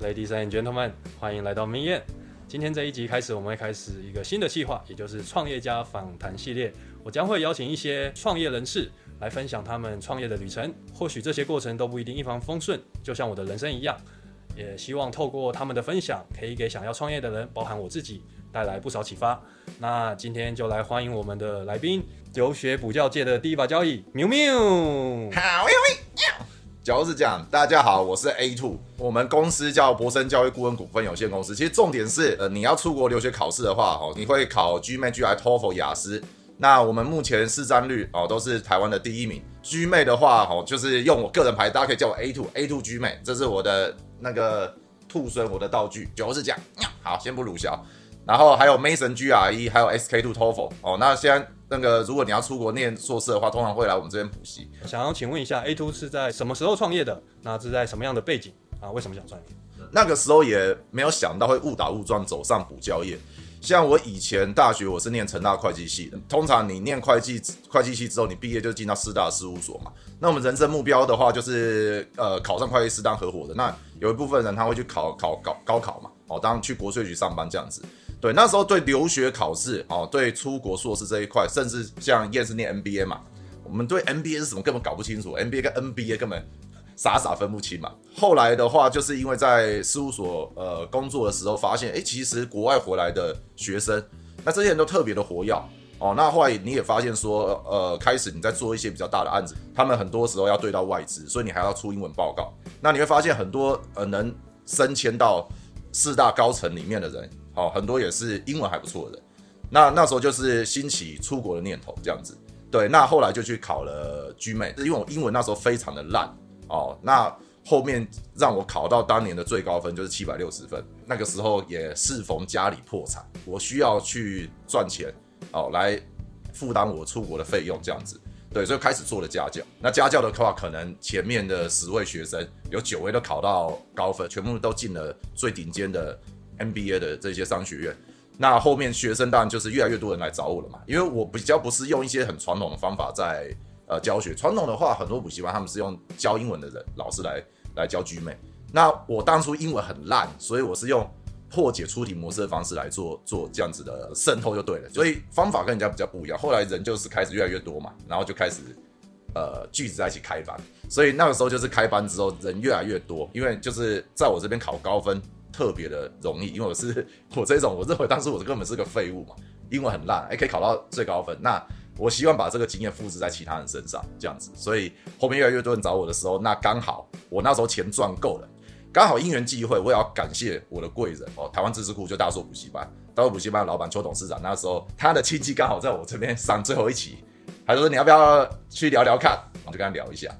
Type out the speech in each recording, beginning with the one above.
Ladies and gentlemen，欢迎来到明艳。今天这一集开始，我们会开始一个新的计划，也就是创业家访谈系列。我将会邀请一些创业人士来分享他们创业的旅程。或许这些过程都不一定一帆风顺，就像我的人生一样。也希望透过他们的分享，可以给想要创业的人，包含我自己，带来不少启发。那今天就来欢迎我们的来宾，留学补教界的第一把交椅，喵喵。好，喂喂，就是这样。大家好，我是 A Two，我们公司叫博森教育顾问股份有限公司。其实重点是，呃，你要出国留学考试的话，哦，你会考 GMAT、GI、TOEFL、雅思。那我们目前市占率哦都是台湾的第一名。GMA 的话，哦，就是用我个人牌，大家可以叫我 A Two，A Two GMAT，这是我的那个兔孙，我的道具，就是这样。好，先不鲁小。然后还有 Mason GRE，还有 SK Two TOEFL。哦，那先那个如果你要出国念硕士的话，通常会来我们这边补习。想要请问一下，A Two 是在什么时候创业的？那是在什么样的背景啊？为什么想创业？那个时候也没有想到会误打误撞走上补教业。像我以前大学我是念成大会计系的，通常你念会计会计系之后，你毕业就进到四大事务所嘛。那我们人生目标的话，就是呃考上会计师当合伙的。那有一部分人他会去考考高高考嘛，哦，当去国税局上班这样子。对，那时候对留学考试，哦，对出国硕士这一块，甚至像燕是念 MBA 嘛，我们对 MBA 是什么根本搞不清楚，MBA 跟 NBA 根本傻傻分不清嘛。后来的话，就是因为在事务所呃工作的时候，发现，哎，其实国外回来的学生，那这些人都特别的活跃哦。那后来你也发现说，呃，开始你在做一些比较大的案子，他们很多时候要对到外资，所以你还要出英文报告。那你会发现很多呃能升迁到四大高层里面的人。哦，很多也是英文还不错的，那那时候就是兴起出国的念头，这样子。对，那后来就去考了 GMA，因为我英文那时候非常的烂哦。那后面让我考到当年的最高分就是七百六十分，那个时候也适逢家里破产，我需要去赚钱哦，来负担我出国的费用，这样子。对，所以开始做了家教。那家教的话，可能前面的十位学生有九位都考到高分，全部都进了最顶尖的。MBA 的这些商学院，那后面学生当然就是越来越多人来找我了嘛，因为我比较不是用一些很传统的方法在呃教学，传统的话很多补习班他们是用教英文的人老师来来教 G 美，那我当初英文很烂，所以我是用破解出题模式的方式来做做这样子的渗透就对了，所以方法跟人家比较不一样。后来人就是开始越来越多嘛，然后就开始呃句子在一起开班，所以那个时候就是开班之后人越来越多，因为就是在我这边考高分。特别的容易，因为我是我这种，我认为当时我根本是个废物嘛，英文很烂，还可以考到最高分。那我希望把这个经验复制在其他人身上，这样子。所以后面越来越多人找我的时候，那刚好我那时候钱赚够了，刚好因缘际会，我也要感谢我的贵人哦，台湾知识库就大硕补习班，大硕补习班的老板邱董事长，那时候他的亲戚刚好在我这边上最后一期，他就说你要不要去聊聊看，我就跟他聊一下，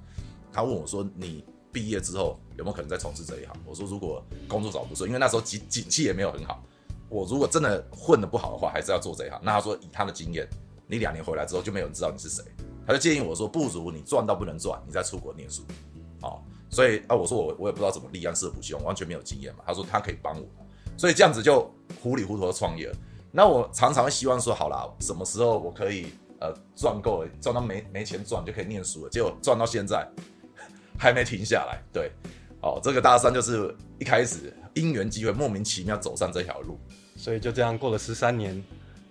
他问我说你。毕业之后有没有可能再从事这一行？我说如果工作找不顺，因为那时候景景气也没有很好，我如果真的混得不好的话，还是要做这一行。那他说以他的经验，你两年回来之后就没有人知道你是谁，他就建议我说不如你赚到不能赚，你再出国念书。哦，所以啊，我说我我也不知道怎么立案设补习班，完全没有经验嘛。他说他可以帮我，所以这样子就糊里糊涂的创业了。那我常常希望说好啦，什么时候我可以呃赚够，赚到没没钱赚就可以念书了，结果赚到现在。还没停下来，对，哦，这个大三就是一开始因缘机会，莫名其妙走上这条路，所以就这样过了十三年，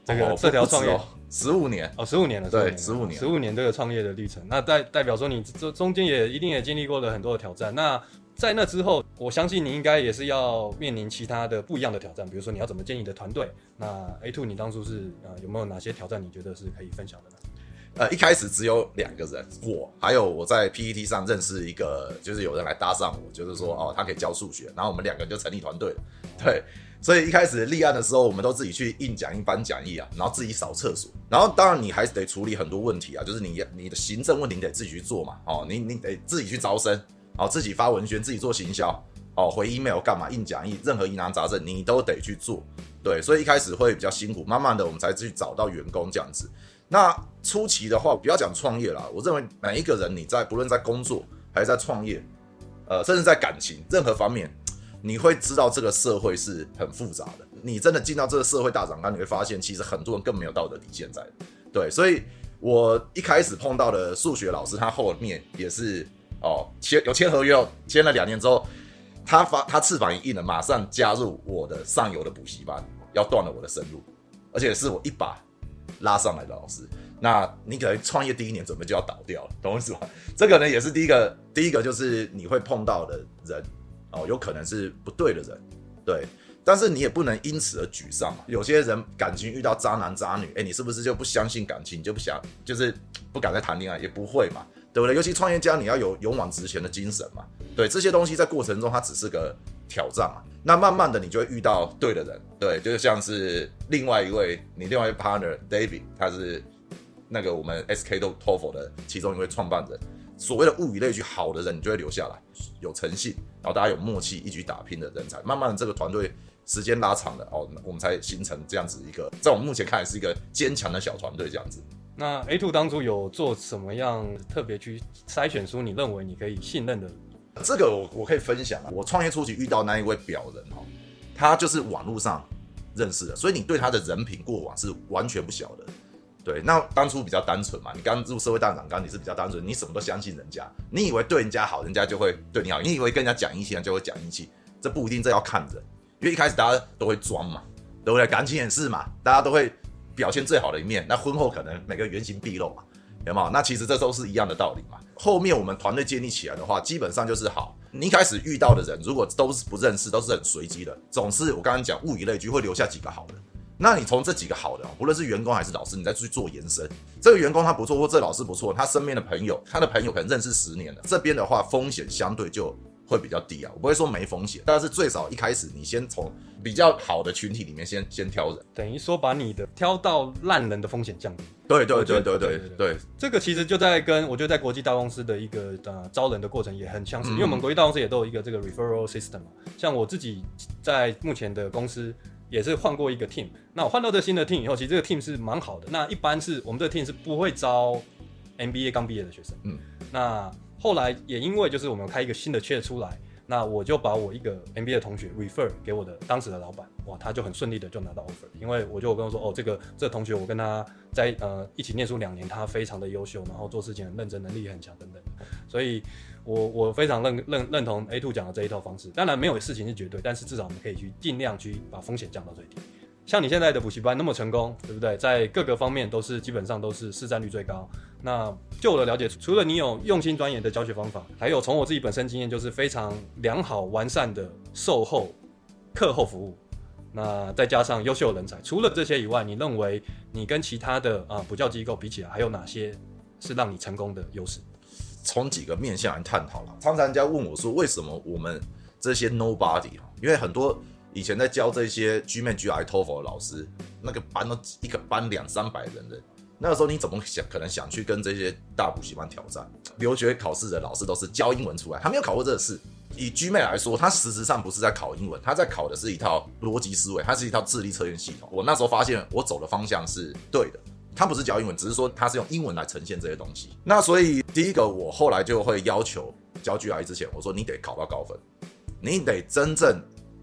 这个这条创业十五年哦，十五年了，对，十五年，十五年这个创业的历程，那代代表说你这中间也一定也经历过了很多的挑战。那在那之后，我相信你应该也是要面临其他的不一样的挑战，比如说你要怎么建立你的团队。那 A two，你当初是呃有没有哪些挑战？你觉得是可以分享的呢？呃，一开始只有两个人，我还有我在 PPT 上认识一个，就是有人来搭上我，就是说哦，他可以教数学，然后我们两个人就成立团队了。对，所以一开始立案的时候，我们都自己去印讲义、颁讲义啊，然后自己扫厕所，然后当然你还得处理很多问题啊，就是你你的行政问题你得自己去做嘛，哦，你你得自己去招生，哦，自己发文宣，自己做行销，哦，回 email 干嘛印讲义，任何疑难杂症你都得去做。对，所以一开始会比较辛苦，慢慢的我们才去找到员工这样子。那初期的话，不要讲创业啦，我认为每一个人，你在不论在工作还是在创业，呃，甚至在感情任何方面，你会知道这个社会是很复杂的。你真的进到这个社会大长缸，你会发现其实很多人更没有道德底线在。对，所以我一开始碰到的数学老师，他后面也是哦签有签合约哦，签了两年之后，他发他翅膀一硬了，马上加入我的上游的补习班，要断了我的生路，而且是我一把拉上来的老师。那你可能创业第一年准备就要倒掉了，懂我意思吗？这个呢也是第一个，第一个就是你会碰到的人哦，有可能是不对的人，对。但是你也不能因此而沮丧嘛。有些人感情遇到渣男渣女，哎，你是不是就不相信感情，你就不想，就是不敢再谈恋爱？也不会嘛，对不对？尤其创业家，你要有勇往直前的精神嘛。对这些东西，在过程中它只是个挑战嘛。那慢慢的，你就会遇到对的人，对，就像是另外一位你另外一位 partner David，他是那个我们 SK 都 TOEFL 的其中一位创办人。所谓的物以类聚，好的人你就会留下来，有诚信，然后大家有默契，一起打拼的人才，慢慢的这个团队。时间拉长了哦，我们才形成这样子一个，在我们目前看来是一个坚强的小团队这样子。那 A two 当初有做什么样特别去筛选出你认为你可以信任的？这个我我可以分享啊。我创业初期遇到那一位表人哦，他就是网络上认识的，所以你对他的人品过往是完全不晓得。对，那当初比较单纯嘛，你刚入社会大长刚，你是比较单纯，你什么都相信人家，你以为对人家好，人家就会对你好；你以为跟人家讲义气，就会讲义气，这不一定，这要看人。因为一开始大家都会装嘛，对不对？感情也是嘛，大家都会表现最好的一面。那婚后可能每个原形毕露嘛，有没有？那其实这都是一样的道理嘛。后面我们团队建立起来的话，基本上就是好。你一开始遇到的人，如果都是不认识，都是很随机的，总是我刚刚讲物以类聚，会留下几个好的。那你从这几个好的，不论是员工还是老师，你再去做延伸。这个员工他不错，或这老师不错，他身边的朋友，他的朋友可能认识十年了，这边的话风险相对就。会比较低啊，我不会说没风险，但是最少一开始你先从比较好的群体里面先先挑人，等于说把你的挑到烂人的风险降低。对对对对对对，这个其实就在跟我觉得在国际大公司的一个呃招人的过程也很相似，因为我们国际大公司也都有一个这个 referral system 嘛。像我自己在目前的公司也是换过一个 team，那我换到这新的 team 以后，其实这个 team 是蛮好的。那一般是我们这个 team 是不会招 MBA 刚毕业的学生，嗯，那。后来也因为就是我们开一个新的缺出来，那我就把我一个 MBA 的同学 refer 给我的当时的老板，哇，他就很顺利的就拿到 offer，因为我就跟他说，哦，这个这个同学我跟他在呃一起念书两年，他非常的优秀，然后做事情很认真，能力也很强等等，所以我我非常认认认同 A two 讲的这一套方式，当然没有事情是绝对，但是至少我们可以去尽量去把风险降到最低。像你现在的补习班那么成功，对不对？在各个方面都是基本上都是市占率最高。那就我的了解，除了你有用心钻研的教学方法，还有从我自己本身经验，就是非常良好完善的售后课后服务。那再加上优秀人才，除了这些以外，你认为你跟其他的啊补教机构比起来，还有哪些是让你成功的优势？从几个面向来探讨了。常常人家问我说，为什么我们这些 nobody？因为很多。以前在教这些 GMAT、GI、TOEFL 的老师，那个班都一个班两三百人的，那个时候你怎么想？可能想去跟这些大补习班挑战？留学考试的老师都是教英文出来，他没有考过这个试。以 GMAT 来说，他实质上不是在考英文，他在考的是一套逻辑思维，它是一套智力测验系统。我那时候发现，我走的方向是对的。他不是教英文，只是说他是用英文来呈现这些东西。那所以第一个，我后来就会要求教 GI 之前，我说你得考到高分，你得真正。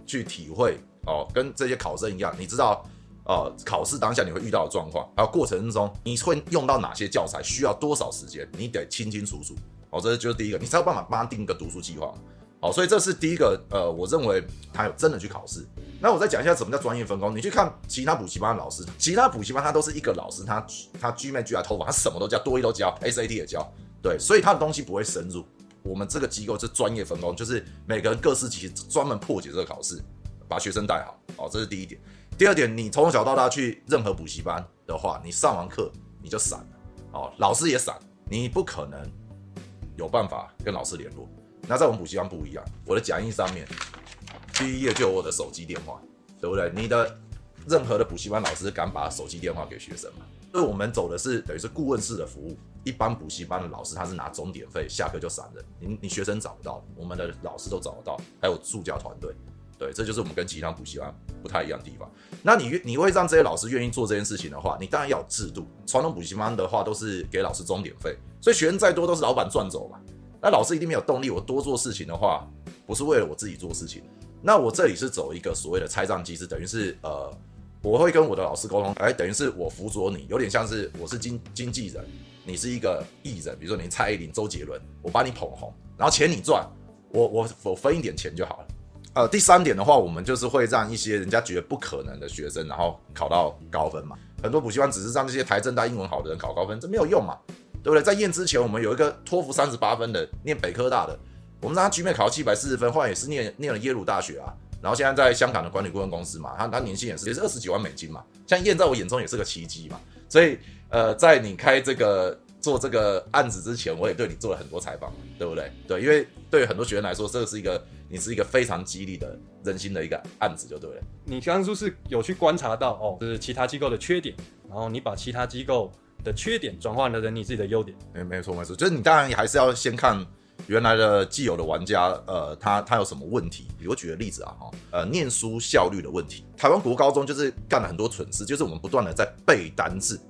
去体会哦，跟这些考生一样，你知道，呃，考试当下你会遇到的状况，还有过程中你会用到哪些教材，需要多少时间，你得清清楚楚。哦，这就是第一个，你才有办法帮他定一个读书计划。好，所以这是第一个，呃，我认为他有真的去考试。那我再讲一下什么叫专业分工。你去看其他补习班的老师，其他补习班他都是一个老师，他他 G 面 G 来头发，他什么都教，多一都教，SAT 也教，对，所以他的东西不会深入。我们这个机构是专业分工，就是每个人各司其职，专门破解这个考试，把学生带好。哦，这是第一点。第二点，你从小到大去任何补习班的话，你上完课你就散了，哦，老师也散，你不可能有办法跟老师联络。那在我们补习班不一样，我的讲义上面第一页就有我的手机电话，对不对？你的任何的补习班老师敢把手机电话给学生吗？所以我们走的是等于是顾问式的服务。一般补习班的老师他是拿钟点费，下课就散人。你你学生找不到，我们的老师都找得到，还有助教团队。对，这就是我们跟其他补习班不太一样的地方。那你你会让这些老师愿意做这件事情的话，你当然要有制度。传统补习班的话都是给老师钟点费，所以学生再多都是老板赚走嘛。那老师一定没有动力。我多做事情的话，不是为了我自己做事情。那我这里是走一个所谓的拆账机制，等于是呃。我会跟我的老师沟通，哎，等于是我辅佐你，有点像是我是经经纪人，你是一个艺人，比如说你蔡依林、周杰伦，我把你捧红，然后钱你赚，我我我分一点钱就好了。呃，第三点的话，我们就是会让一些人家觉得不可能的学生，然后考到高分嘛。很多补习班只是让这些台政大英文好的人考高分，这没有用嘛，对不对？在验之前，我们有一个托福三十八分的，念北科大的，我们让他局面考七百四十分，后来也是念念了耶鲁大学啊。然后现在在香港的管理顾问公司嘛，他他年薪也是也是二十几万美金嘛，像燕在我眼中也是个奇迹嘛。所以呃，在你开这个做这个案子之前，我也对你做了很多采访，对不对？对，因为对于很多学员来说，这个是一个。你是一个非常激励的人心的一个案子，就对了。你当初是有去观察到哦，就是其他机构的缺点，然后你把其他机构的缺点转换了成你自己的优点。没没错没错，就是你当然还是要先看原来的既有的玩家，呃，他他有什么问题。比如举个例子啊，哈，呃，念书效率的问题。台湾国高中就是干了很多蠢事，就是我们不断的在背单字，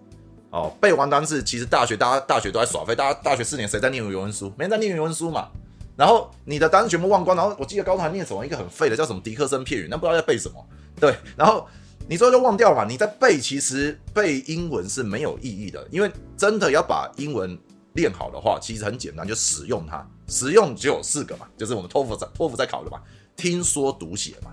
哦，背完单字，其实大学大家大学都在耍废，大家大学四年谁在念语文书？没人在念语文书嘛。然后你的单词全部忘光，然后我记得高中还念什么一个很废的叫什么迪克森片语，那不知道在背什么。对，然后你说就忘掉了嘛？你在背，其实背英文是没有意义的，因为真的要把英文练好的话，其实很简单，就使用它。使用只有四个嘛，就是我们托福在托福在考的嘛，听说读写嘛。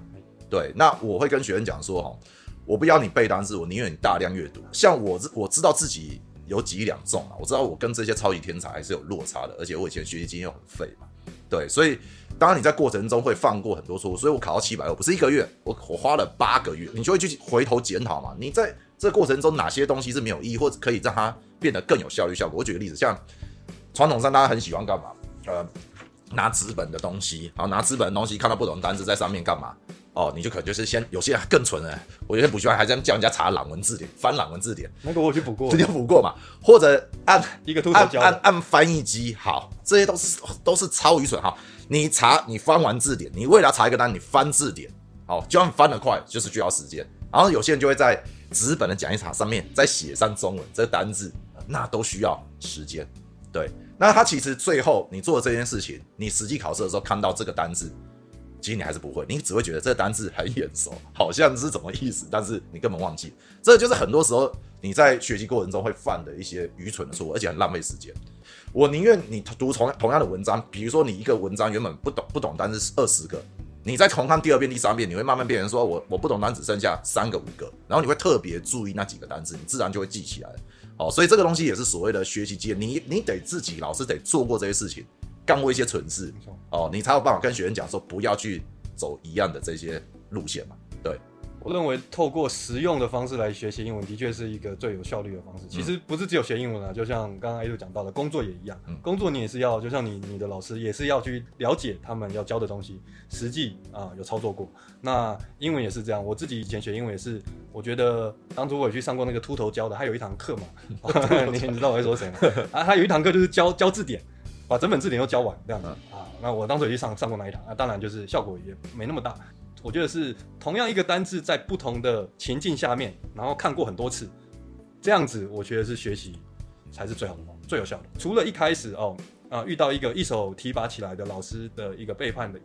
对，那我会跟学生讲说哈，我不要你背单词，我宁愿你大量阅读。像我我知道自己有几两重啊，我知道我跟这些超级天才还是有落差的，而且我以前学习经验很废嘛。对，所以当然你在过程中会放过很多错误，所以我考到七百二不是一个月，我我花了八个月，你就会去回头检讨嘛。你在这过程中哪些东西是没有意义，或者可以让它变得更有效率效果？我举个例子，像传统上大家很喜欢干嘛？呃，拿纸本的东西，然后拿纸本的东西看到不同的单词在上面干嘛？哦，你就可能就是先有些人更蠢哎，我有些补习班还在叫人家查朗文字典，翻朗文字典，那个我去补过，直接补过嘛，或者按一个按按按翻译机，好，这些都是都是超愚蠢哈。你查你翻完字典，你为了查一个单，你翻字典，好，就算翻得快，就是需要时间。然后有些人就会在纸本的讲义卡上面再写上中文这单字，那都需要时间。对，那他其实最后你做这件事情，你实际考试的时候看到这个单字。其实你还是不会，你只会觉得这个单字很眼熟，好像是怎么意思，但是你根本忘记。这就是很多时候你在学习过程中会犯的一些愚蠢的错误，而且很浪费时间。我宁愿你读同同样的文章，比如说你一个文章原本不懂不懂单词二十个，你再重看第二遍、第三遍，你会慢慢变成说我我不懂单词剩下三个五个，然后你会特别注意那几个单词，你自然就会记起来。哦，所以这个东西也是所谓的学习经验，你你得自己老师得做过这些事情。干过一些蠢事哦，你才有办法跟学生讲说不要去走一样的这些路线嘛。认为透过实用的方式来学习英文，的确是一个最有效率的方式。其实不是只有学英文啊，就像刚刚 A 度讲到的，工作也一样。工作你也是要，就像你你的老师也是要去了解他们要教的东西，实际啊有操作过。那英文也是这样，我自己以前学英文也是，我觉得当初我也去上过那个秃头教的，他有一堂课嘛，你 你知道我在说谁吗？啊，他有一堂课就是教教字典。把整本字典都教完这样子啊，那我当时也去上上过那一堂，那当然就是效果也没那么大。我觉得是同样一个单字，在不同的情境下面，然后看过很多次，这样子我觉得是学习才是最好的最有效的。除了一开始哦啊遇到一个一手提拔起来的老师的一个背叛的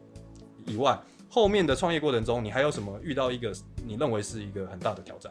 以外，后面的创业过程中，你还有什么遇到一个你认为是一个很大的挑战？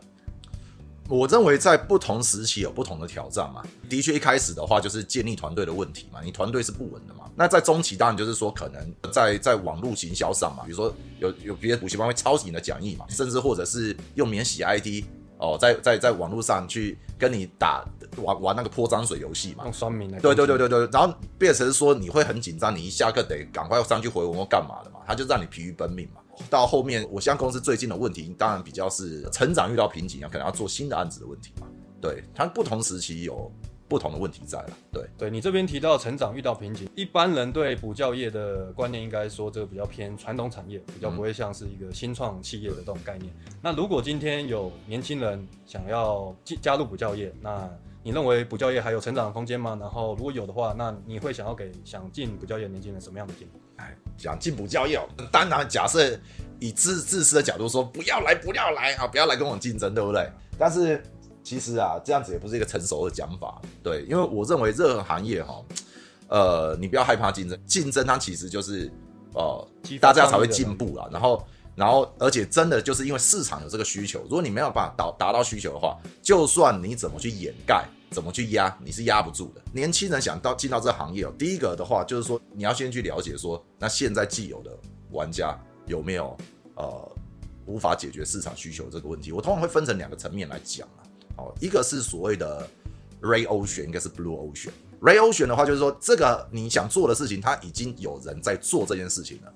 我认为在不同时期有不同的挑战嘛。的确，一开始的话就是建立团队的问题嘛，你团队是不稳的嘛。那在中期，当然就是说可能在在网络行销上嘛，比如说有有别的补习班会抄袭你的讲义嘛，甚至或者是用免洗 ID 哦，在在在网络上去跟你打玩玩那个泼脏水游戏嘛，用酸民的。对对对对对，然后变成说你会很紧张，你一下课得赶快上去回文或干嘛的嘛，他就让你疲于奔命嘛。到后面，我像公司最近的问题，当然比较是成长遇到瓶颈啊，可能要做新的案子的问题嘛。对，它不同时期有不同的问题在了。对，对你这边提到成长遇到瓶颈，一般人对补教业的观念应该说这个比较偏传统产业，比较不会像是一个新创企业的这种概念。那如果今天有年轻人想要进加入补教业，那你认为补教业还有成长的空间吗？然后如果有的话，那你会想要给想进补教业的年轻人什么样的建议？哎，讲进补教业，当然假设以自自私的角度说，不要来，不要来啊，不要来跟我竞争，对不对？但是其实啊，这样子也不是一个成熟的讲法，对，因为我认为任何行业哈，呃，你不要害怕竞争，竞争它其实就是呃，大家才会进步啦。然后然后而且真的就是因为市场有这个需求，如果你没有办法达达到需求的话，就算你怎么去掩盖，怎么去压，你是压不住的。年轻人想到进到这行业哦，第一个的话就是说你要先去了解说，那现在既有的玩家有没有呃无法解决市场需求这个问题？我通常会分成两个层面来讲啊。哦，一个是所谓的 Ray Ocean，应该是 Blue Ocean。Ray Ocean 的话，就是说这个你想做的事情，它已经有人在做这件事情了。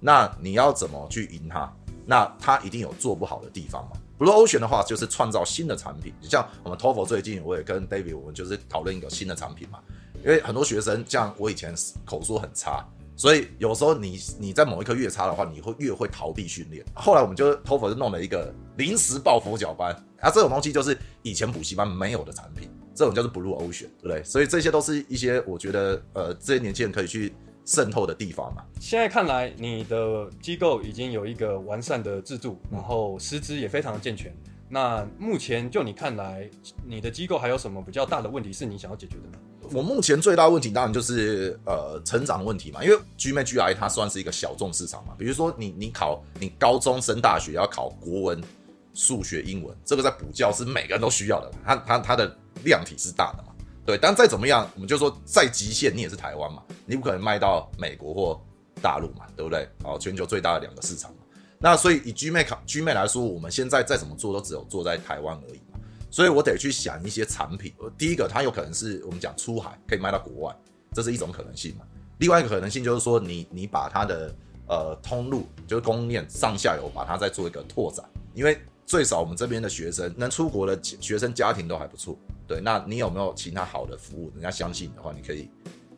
那你要怎么去赢它？那它一定有做不好的地方嘛。Blue Ocean 的话，就是创造新的产品。像我们 TOEFL 最近，我也跟 David 我们就是讨论一个新的产品嘛。因为很多学生，像我以前口说很差，所以有时候你你在某一科越差的话，你会越会逃避训练。后来我们就 TOEFL 就弄了一个临时抱佛脚班。啊，这种东西就是以前补习班没有的产品，这种叫做 Blue Ocean，对不对？所以这些都是一些我觉得呃，这些年轻人可以去渗透的地方嘛。现在看来，你的机构已经有一个完善的制度，然后师资也非常的健全。那目前就你看来，你的机构还有什么比较大的问题是你想要解决的呢？我目前最大问题当然就是呃成长问题嘛，因为 GMA GI 它算是一个小众市场嘛。比如说你你考你高中升大学要考国文。数学、英文，这个在补教是每个人都需要的，它它它的量体是大的嘛，对。但再怎么样，我们就说再极限，你也是台湾嘛，你不可能卖到美国或大陆嘛，对不对？哦，全球最大的两个市场嘛。那所以以 G 妹考 G 妹来说，我们现在再怎么做，都只有做在台湾而已嘛。所以我得去想一些产品。第一个，它有可能是我们讲出海，可以卖到国外，这是一种可能性嘛。另外一个可能性就是说，你你把它的呃通路，就是供应链上下游，把它再做一个拓展，因为。最少我们这边的学生能出国的学生家庭都还不错，对。那你有没有其他好的服务，人家相信的话，你可以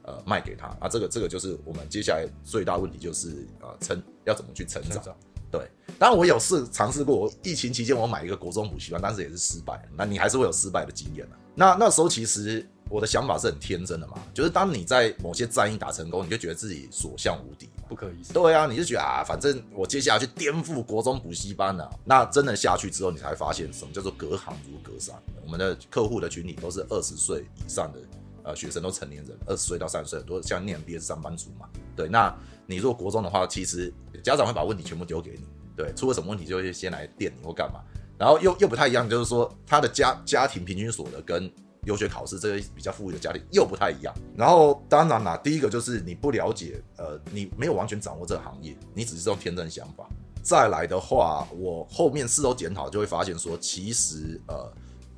呃卖给他。啊，这个这个就是我们接下来最大问题就是呃成要怎么去成长。对，当然我有试尝试过，我疫情期间我买一个国中补习班，但是也是失败。那你还是会有失败的经验的。那那时候其实我的想法是很天真的嘛，就是当你在某些战役打成功，你就觉得自己所向无敌。不可以。对啊，你就觉得啊，反正我接下来去颠覆国中补习班了。那真的下去之后，你才发现什么叫做隔行如隔山。我们的客户的群体都是二十岁以上的呃学生，都成年人，二十岁到三十岁，很多像念毕业是上班族嘛。对，那你如果国中的话，其实家长会把问题全部丢给你。对，出了什么问题就会先来电你或干嘛。然后又又不太一样，就是说他的家家庭平均所得跟。优学考试这些比较富裕的家庭又不太一样，然后当然啦，第一个就是你不了解，呃，你没有完全掌握这个行业，你只是这种天真想法。再来的话，我后面事后检讨就会发现说，其实呃，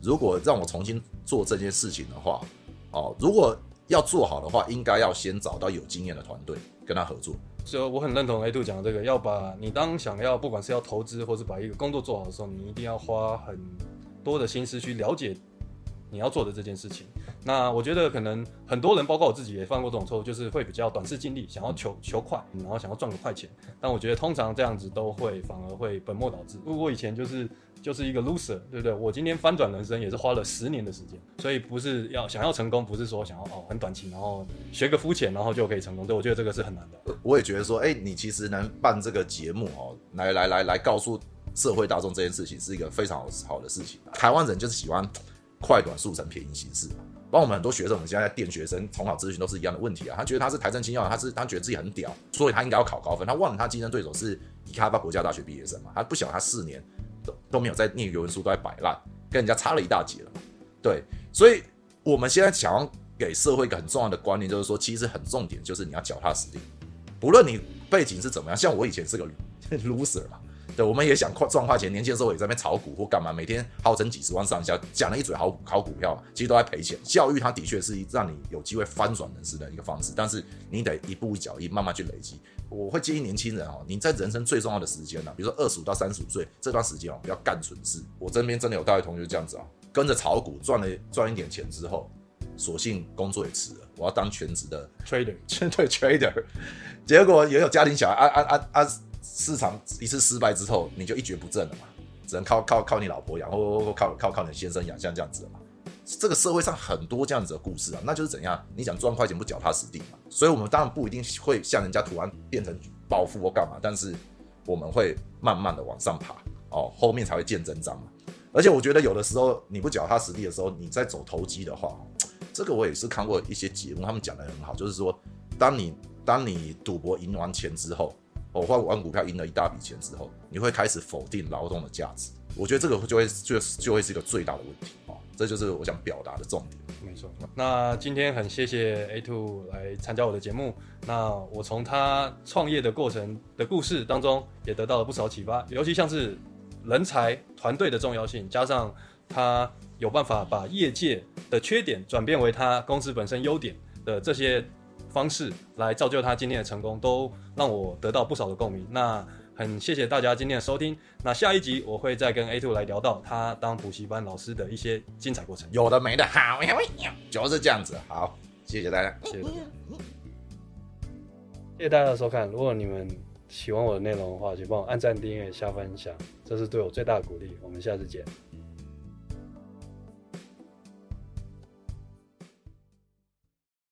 如果让我重新做这件事情的话，哦，如果要做好的话，应该要先找到有经验的团队跟他合作。所以我很认同 A two 讲的这个，要把你当想要不管是要投资或是把一个工作做好的时候，你一定要花很多的心思去了解。你要做的这件事情，那我觉得可能很多人，包括我自己也犯过这种错误，就是会比较短视尽力，想要求求快，然后想要赚个快钱。但我觉得通常这样子都会反而会本末倒置。如果以前就是就是一个 loser，对不对？我今天翻转人生也是花了十年的时间，所以不是要想要成功，不是说想要哦很短期，然后学个肤浅，然后就可以成功。对我觉得这个是很难的。我也觉得说，哎，你其实能办这个节目哦，来来来来告诉社会大众这件事情，是一个非常好好的事情。台湾人就是喜欢。快短速成便宜形式嘛，包括我们很多学生，我们现在在电学生从考咨询都是一样的问题啊。他觉得他是台政清校，他是他觉得自己很屌，所以他应该要考高分。他忘了他竞争对手是伊卡巴国家大学毕业生嘛，他不晓得他四年都都没有在念语文书，都在摆烂，跟人家差了一大截了。对，所以我们现在想要给社会一个很重要的观念，就是说，其实很重点就是你要脚踏实地，不论你背景是怎么样，像我以前是个 loser 嘛。对，我们也想快赚快钱。年轻的时候也在那边炒股或干嘛，每天号称几十万上下，讲了一嘴好好股票，其实都在赔钱。教育它的确是让你有机会翻转人生的一个方式，但是你得一步一脚印，慢慢去累积。我会建议年轻人哦，你在人生最重要的时间呢，比如说二十五到三十五岁这段时间哦，不要干蠢事。我身边真的有大学同学这样子啊，跟着炒股赚了赚一点钱之后，索性工作也辞了，我要当全职的 trader，对 trader，结果也有家庭小孩，啊啊啊啊！市场一次失败之后，你就一蹶不振了嘛，只能靠靠靠你老婆养，或或靠靠靠你先生养，像这样子的嘛。这个社会上很多这样子的故事啊，那就是怎样？你想赚快钱不脚踏实地嘛？所以我们当然不一定会像人家突然变成暴富或干嘛，但是我们会慢慢的往上爬哦，后面才会见真章嘛。而且我觉得有的时候你不脚踏实地的时候，你在走投机的话，这个我也是看过一些节目，他们讲的很好，就是说，当你当你赌博赢完钱之后。我换五万股票赢了一大笔钱之后，你会开始否定劳动的价值。我觉得这个就会就就会是一个最大的问题啊，这就是我想表达的重点。没错，那今天很谢谢 A Two 来参加我的节目。那我从他创业的过程的故事当中，也得到了不少启发，尤其像是人才团队的重要性，加上他有办法把业界的缺点转变为他公司本身优点的这些方式，来造就他今天的成功，都让我得到不少的共鸣。那很谢谢大家今天的收听。那下一集我会再跟 A Two 来聊到他当补习班老师的一些精彩过程。有的没的，好，就是这样子。好，谢谢大家，谢谢大家。谢谢大家的收看。如果你们喜欢我的内容的话，请帮我按赞、订阅、下分享，这是对我最大的鼓励。我们下次见。